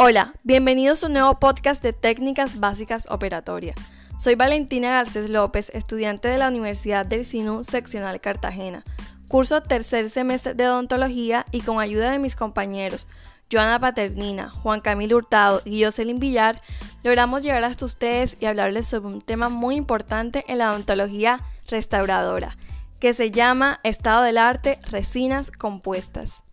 Hola, bienvenidos a un nuevo podcast de Técnicas Básicas Operatorias. Soy Valentina Garcés López, estudiante de la Universidad del SINU Seccional Cartagena. Curso tercer semestre de odontología y con ayuda de mis compañeros Joana Paternina, Juan Camilo Hurtado y Jocelyn Villar, logramos llegar hasta ustedes y hablarles sobre un tema muy importante en la odontología restauradora, que se llama Estado del Arte, Resinas Compuestas.